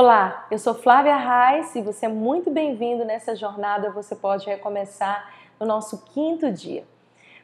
Olá, eu sou Flávia Reis e você é muito bem-vindo nessa jornada. Você pode recomeçar no nosso quinto dia.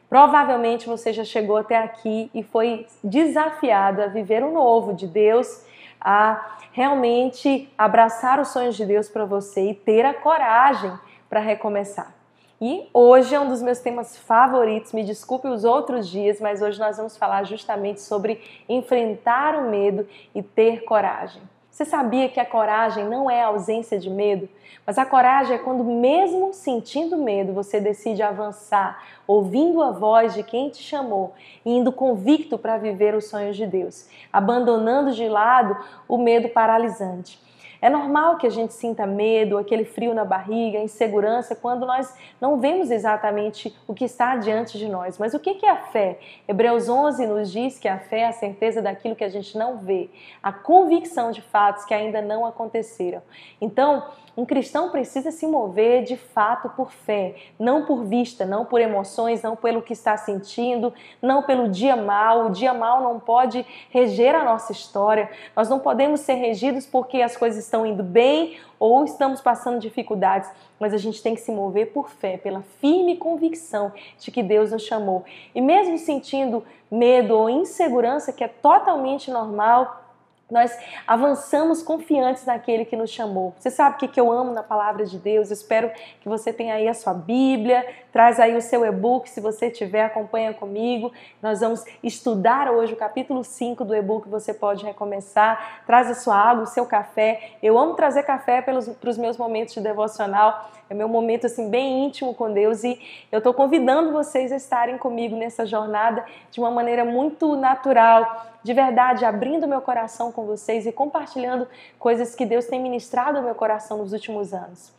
Provavelmente você já chegou até aqui e foi desafiado a viver o novo de Deus, a realmente abraçar os sonhos de Deus para você e ter a coragem para recomeçar. E hoje é um dos meus temas favoritos. Me desculpe os outros dias, mas hoje nós vamos falar justamente sobre enfrentar o medo e ter coragem. Você sabia que a coragem não é a ausência de medo? Mas a coragem é quando, mesmo sentindo medo, você decide avançar, ouvindo a voz de quem te chamou e indo convicto para viver os sonhos de Deus, abandonando de lado o medo paralisante. É normal que a gente sinta medo, aquele frio na barriga, insegurança, quando nós não vemos exatamente o que está diante de nós. Mas o que é a fé? Hebreus 11 nos diz que a fé é a certeza daquilo que a gente não vê, a convicção de fatos que ainda não aconteceram. Então, um cristão precisa se mover de fato por fé, não por vista, não por emoções, não pelo que está sentindo, não pelo dia mal. O dia mal não pode reger a nossa história. Nós não podemos ser regidos porque as coisas estão indo bem ou estamos passando dificuldades, mas a gente tem que se mover por fé, pela firme convicção de que Deus nos chamou. E mesmo sentindo medo ou insegurança, que é totalmente normal, nós avançamos confiantes naquele que nos chamou. Você sabe o que eu amo na palavra de Deus? espero que você tenha aí a sua Bíblia, traz aí o seu e-book, se você tiver, acompanha comigo. Nós vamos estudar hoje o capítulo 5 do e-book, você pode recomeçar. Traz a sua água, o seu café. Eu amo trazer café para os meus momentos de devocional. É meu momento assim bem íntimo com Deus e eu estou convidando vocês a estarem comigo nessa jornada de uma maneira muito natural, de verdade, abrindo meu coração com vocês e compartilhando coisas que Deus tem ministrado ao meu coração nos últimos anos.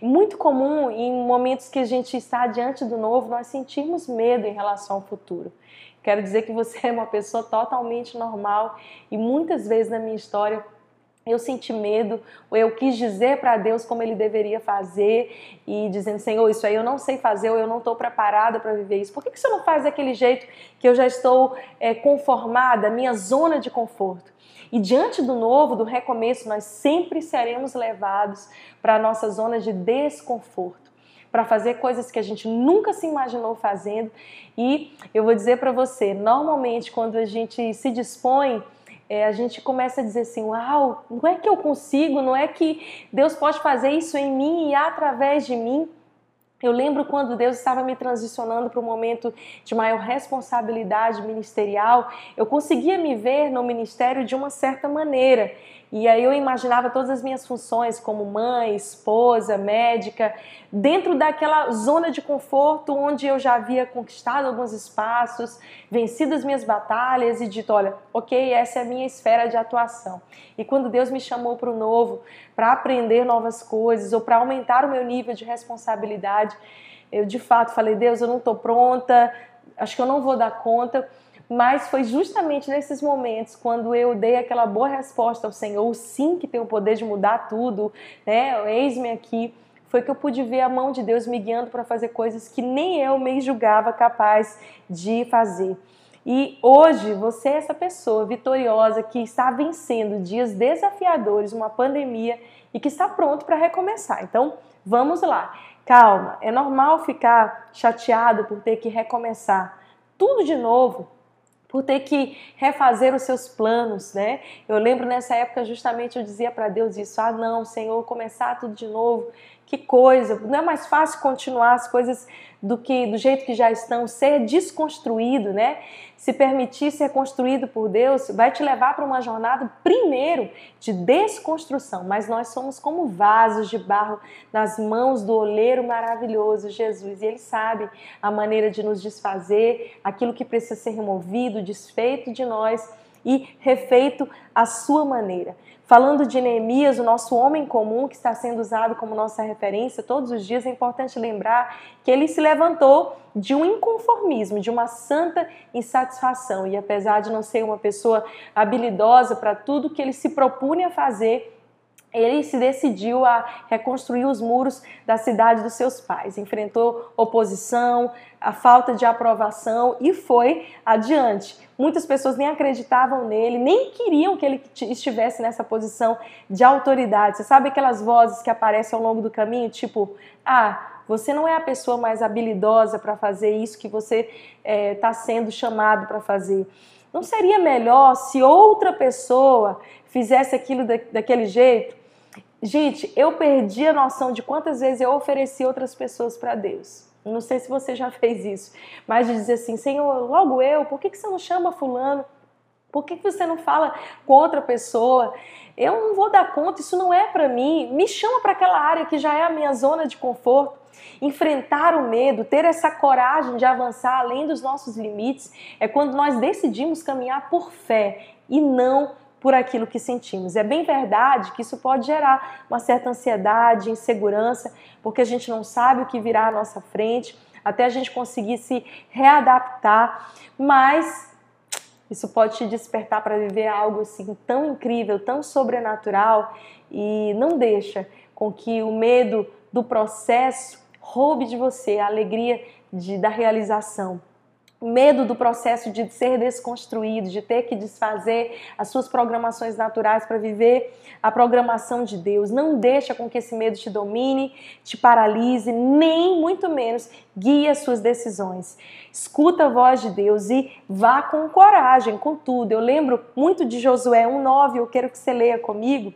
Muito comum em momentos que a gente está diante do novo, nós sentirmos medo em relação ao futuro. Quero dizer que você é uma pessoa totalmente normal e muitas vezes na minha história eu senti medo, ou eu quis dizer para Deus como ele deveria fazer, e dizendo, Senhor, isso aí eu não sei fazer, ou eu não estou preparada para viver isso. Por que, que você não faz daquele jeito que eu já estou é, conformada, minha zona de conforto? E diante do novo, do recomeço, nós sempre seremos levados para a nossa zona de desconforto para fazer coisas que a gente nunca se imaginou fazendo. E eu vou dizer para você, normalmente quando a gente se dispõe é, a gente começa a dizer assim: Uau, não é que eu consigo, não é que Deus pode fazer isso em mim e através de mim. Eu lembro quando Deus estava me transicionando para um momento de maior responsabilidade ministerial, eu conseguia me ver no ministério de uma certa maneira. E aí eu imaginava todas as minhas funções como mãe, esposa, médica, dentro daquela zona de conforto onde eu já havia conquistado alguns espaços, vencido as minhas batalhas e dito, olha, ok, essa é a minha esfera de atuação. E quando Deus me chamou para o novo, para aprender novas coisas ou para aumentar o meu nível de responsabilidade, eu de fato falei, Deus, eu não estou pronta, acho que eu não vou dar conta. Mas foi justamente nesses momentos, quando eu dei aquela boa resposta ao Senhor, sim que tem o poder de mudar tudo, né? Eis-me aqui, foi que eu pude ver a mão de Deus me guiando para fazer coisas que nem eu me julgava capaz de fazer. E hoje você é essa pessoa vitoriosa que está vencendo dias desafiadores, uma pandemia e que está pronto para recomeçar. Então, vamos lá. Calma, é normal ficar chateado por ter que recomeçar tudo de novo por ter que refazer os seus planos, né? Eu lembro nessa época justamente eu dizia para Deus isso: ah, não, Senhor, começar tudo de novo, que coisa! Não é mais fácil continuar as coisas do que do jeito que já estão, ser desconstruído, né? Se permitir ser construído por Deus, vai te levar para uma jornada primeiro de desconstrução, mas nós somos como vasos de barro nas mãos do oleiro maravilhoso Jesus, e ele sabe a maneira de nos desfazer, aquilo que precisa ser removido, desfeito de nós e refeito à sua maneira. Falando de Neemias, o nosso homem comum que está sendo usado como nossa referência todos os dias, é importante lembrar que ele se levantou de um inconformismo, de uma santa insatisfação. E apesar de não ser uma pessoa habilidosa para tudo que ele se propunha a fazer, ele se decidiu a reconstruir os muros da cidade dos seus pais. Enfrentou oposição, a falta de aprovação e foi adiante. Muitas pessoas nem acreditavam nele, nem queriam que ele estivesse nessa posição de autoridade. Você sabe aquelas vozes que aparecem ao longo do caminho, tipo, ah, você não é a pessoa mais habilidosa para fazer isso que você está é, sendo chamado para fazer. Não seria melhor se outra pessoa fizesse aquilo da, daquele jeito? Gente, eu perdi a noção de quantas vezes eu ofereci outras pessoas para Deus. Não sei se você já fez isso, mas de dizer assim, Senhor, logo eu, por que, que você não chama fulano? Por que, que você não fala com outra pessoa? Eu não vou dar conta, isso não é para mim. Me chama para aquela área que já é a minha zona de conforto. Enfrentar o medo, ter essa coragem de avançar além dos nossos limites, é quando nós decidimos caminhar por fé e não por aquilo que sentimos. É bem verdade que isso pode gerar uma certa ansiedade, insegurança, porque a gente não sabe o que virá à nossa frente, até a gente conseguir se readaptar, mas isso pode te despertar para viver algo assim tão incrível, tão sobrenatural e não deixa com que o medo do processo roube de você a alegria de, da realização. Medo do processo de ser desconstruído, de ter que desfazer as suas programações naturais para viver a programação de Deus. Não deixa com que esse medo te domine, te paralise, nem muito menos guie as suas decisões. Escuta a voz de Deus e vá com coragem, com tudo. Eu lembro muito de Josué 1:9, eu quero que você leia comigo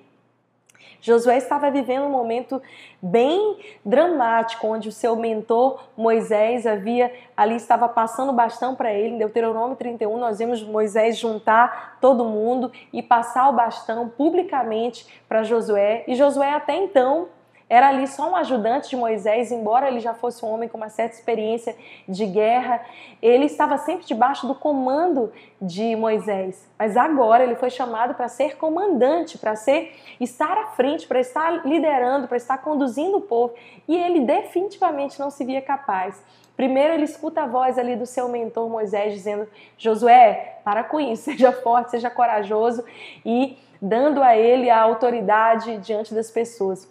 Josué estava vivendo um momento bem dramático, onde o seu mentor Moisés havia ali estava passando o bastão para ele. Em Deuteronômio 31, nós vemos Moisés juntar todo mundo e passar o bastão publicamente para Josué. E Josué até então era ali só um ajudante de Moisés, embora ele já fosse um homem com uma certa experiência de guerra, ele estava sempre debaixo do comando de Moisés. Mas agora ele foi chamado para ser comandante, para ser estar à frente, para estar liderando, para estar conduzindo o povo, e ele definitivamente não se via capaz. Primeiro ele escuta a voz ali do seu mentor Moisés dizendo: "Josué, para com isso, seja forte, seja corajoso" e dando a ele a autoridade diante das pessoas.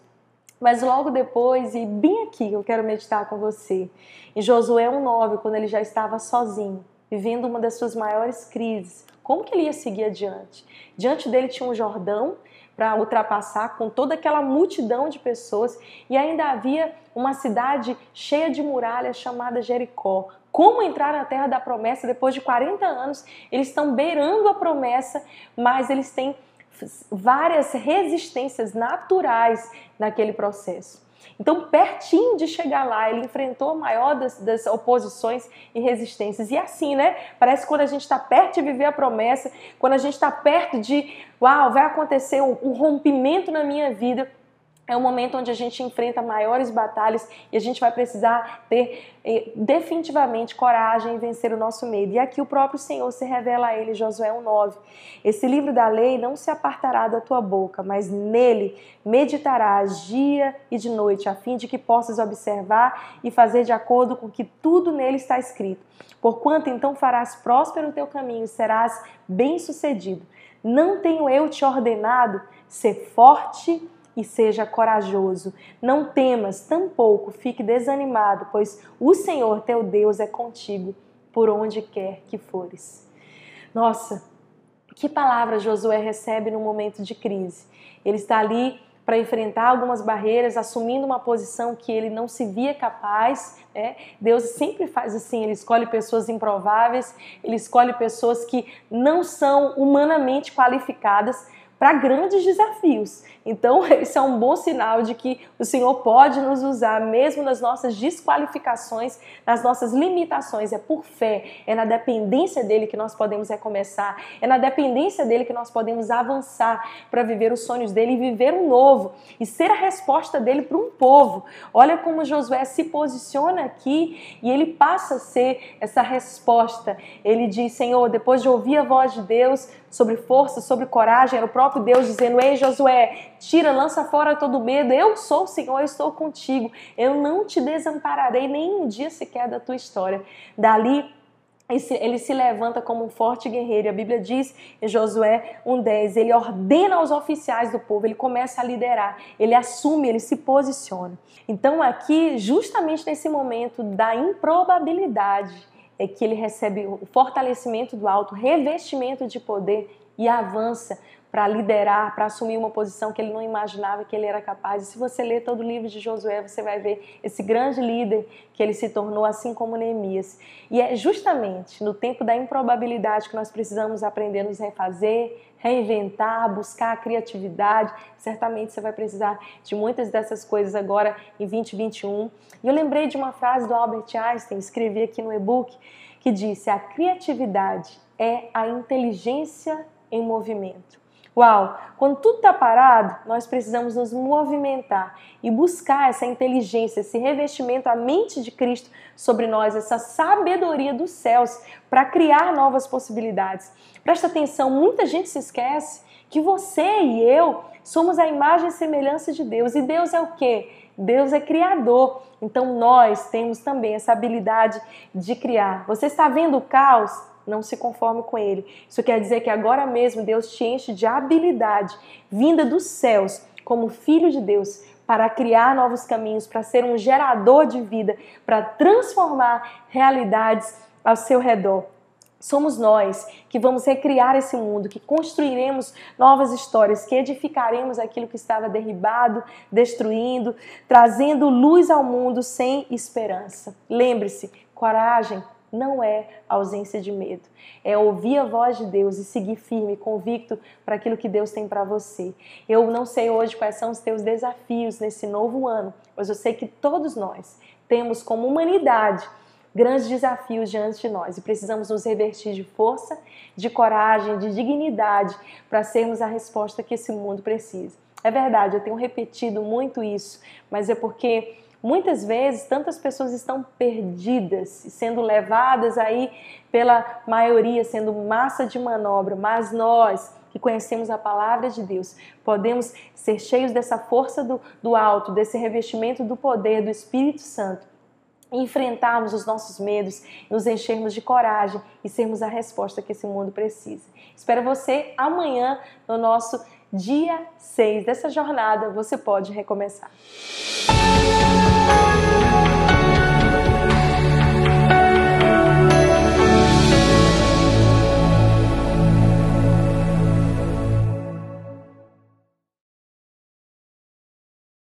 Mas logo depois, e bem aqui eu quero meditar com você, em Josué 1,9, quando ele já estava sozinho, vivendo uma das suas maiores crises, como que ele ia seguir adiante? Diante dele tinha um Jordão para ultrapassar com toda aquela multidão de pessoas e ainda havia uma cidade cheia de muralhas chamada Jericó. Como entrar na terra da promessa depois de 40 anos? Eles estão beirando a promessa, mas eles têm várias resistências naturais naquele processo. Então, pertinho de chegar lá, ele enfrentou a maior das, das oposições e resistências. E assim, né? Parece quando a gente está perto de viver a promessa, quando a gente está perto de, uau, vai acontecer um, um rompimento na minha vida, é um momento onde a gente enfrenta maiores batalhas e a gente vai precisar ter eh, definitivamente coragem em vencer o nosso medo. E aqui o próprio Senhor se revela a ele, Josué 1,9. Esse livro da lei não se apartará da tua boca, mas nele meditarás dia e de noite, a fim de que possas observar e fazer de acordo com que tudo nele está escrito. Porquanto então farás próspero o teu caminho e serás bem-sucedido. Não tenho eu te ordenado ser forte e seja corajoso. Não temas, tampouco fique desanimado, pois o Senhor teu Deus é contigo por onde quer que fores. Nossa, que palavra Josué recebe no momento de crise. Ele está ali para enfrentar algumas barreiras, assumindo uma posição que ele não se via capaz. Né? Deus sempre faz assim: ele escolhe pessoas improváveis, ele escolhe pessoas que não são humanamente qualificadas para grandes desafios. Então, esse é um bom sinal de que o Senhor pode nos usar, mesmo nas nossas desqualificações, nas nossas limitações. É por fé, é na dependência dele que nós podemos recomeçar, é na dependência dele que nós podemos avançar para viver os sonhos dele e viver um novo e ser a resposta dele para um povo. Olha como Josué se posiciona aqui e ele passa a ser essa resposta. Ele diz: Senhor, depois de ouvir a voz de Deus, sobre força, sobre coragem, era o próprio Deus dizendo: Ei, Josué, tira, lança fora todo medo. Eu sou o Senhor, eu estou contigo. Eu não te desampararei nem um dia sequer da tua história. Dali, ele se levanta como um forte guerreiro. A Bíblia diz em Josué 1,10: ele ordena aos oficiais do povo, ele começa a liderar, ele assume, ele se posiciona. Então, aqui, justamente nesse momento da improbabilidade, é que ele recebe o fortalecimento do alto, revestimento de poder e avança para liderar, para assumir uma posição que ele não imaginava que ele era capaz. E se você ler todo o livro de Josué, você vai ver esse grande líder que ele se tornou, assim como Neemias. E é justamente no tempo da improbabilidade que nós precisamos aprender a nos refazer, reinventar, buscar a criatividade. Certamente você vai precisar de muitas dessas coisas agora em 2021. E eu lembrei de uma frase do Albert Einstein, escrevi aqui no e-book, que disse: A criatividade é a inteligência em movimento. Uau! Quando tudo está parado, nós precisamos nos movimentar e buscar essa inteligência, esse revestimento, a mente de Cristo sobre nós, essa sabedoria dos céus para criar novas possibilidades. Presta atenção, muita gente se esquece que você e eu somos a imagem e semelhança de Deus. E Deus é o quê? Deus é criador. Então nós temos também essa habilidade de criar. Você está vendo o caos? Não se conforme com ele. Isso quer dizer que agora mesmo Deus te enche de habilidade vinda dos céus, como filho de Deus, para criar novos caminhos, para ser um gerador de vida, para transformar realidades ao seu redor. Somos nós que vamos recriar esse mundo, que construiremos novas histórias, que edificaremos aquilo que estava derribado, destruindo, trazendo luz ao mundo sem esperança. Lembre-se, coragem, não é ausência de medo. É ouvir a voz de Deus e seguir firme, convicto para aquilo que Deus tem para você. Eu não sei hoje quais são os teus desafios nesse novo ano, mas eu sei que todos nós temos como humanidade grandes desafios diante de nós e precisamos nos revertir de força, de coragem, de dignidade para sermos a resposta que esse mundo precisa. É verdade, eu tenho repetido muito isso, mas é porque Muitas vezes, tantas pessoas estão perdidas, sendo levadas aí pela maioria, sendo massa de manobra, mas nós que conhecemos a palavra de Deus, podemos ser cheios dessa força do, do alto, desse revestimento do poder do Espírito Santo enfrentarmos os nossos medos, nos enchermos de coragem e sermos a resposta que esse mundo precisa. Espero você amanhã no nosso dia 6 dessa jornada. Você pode recomeçar. Música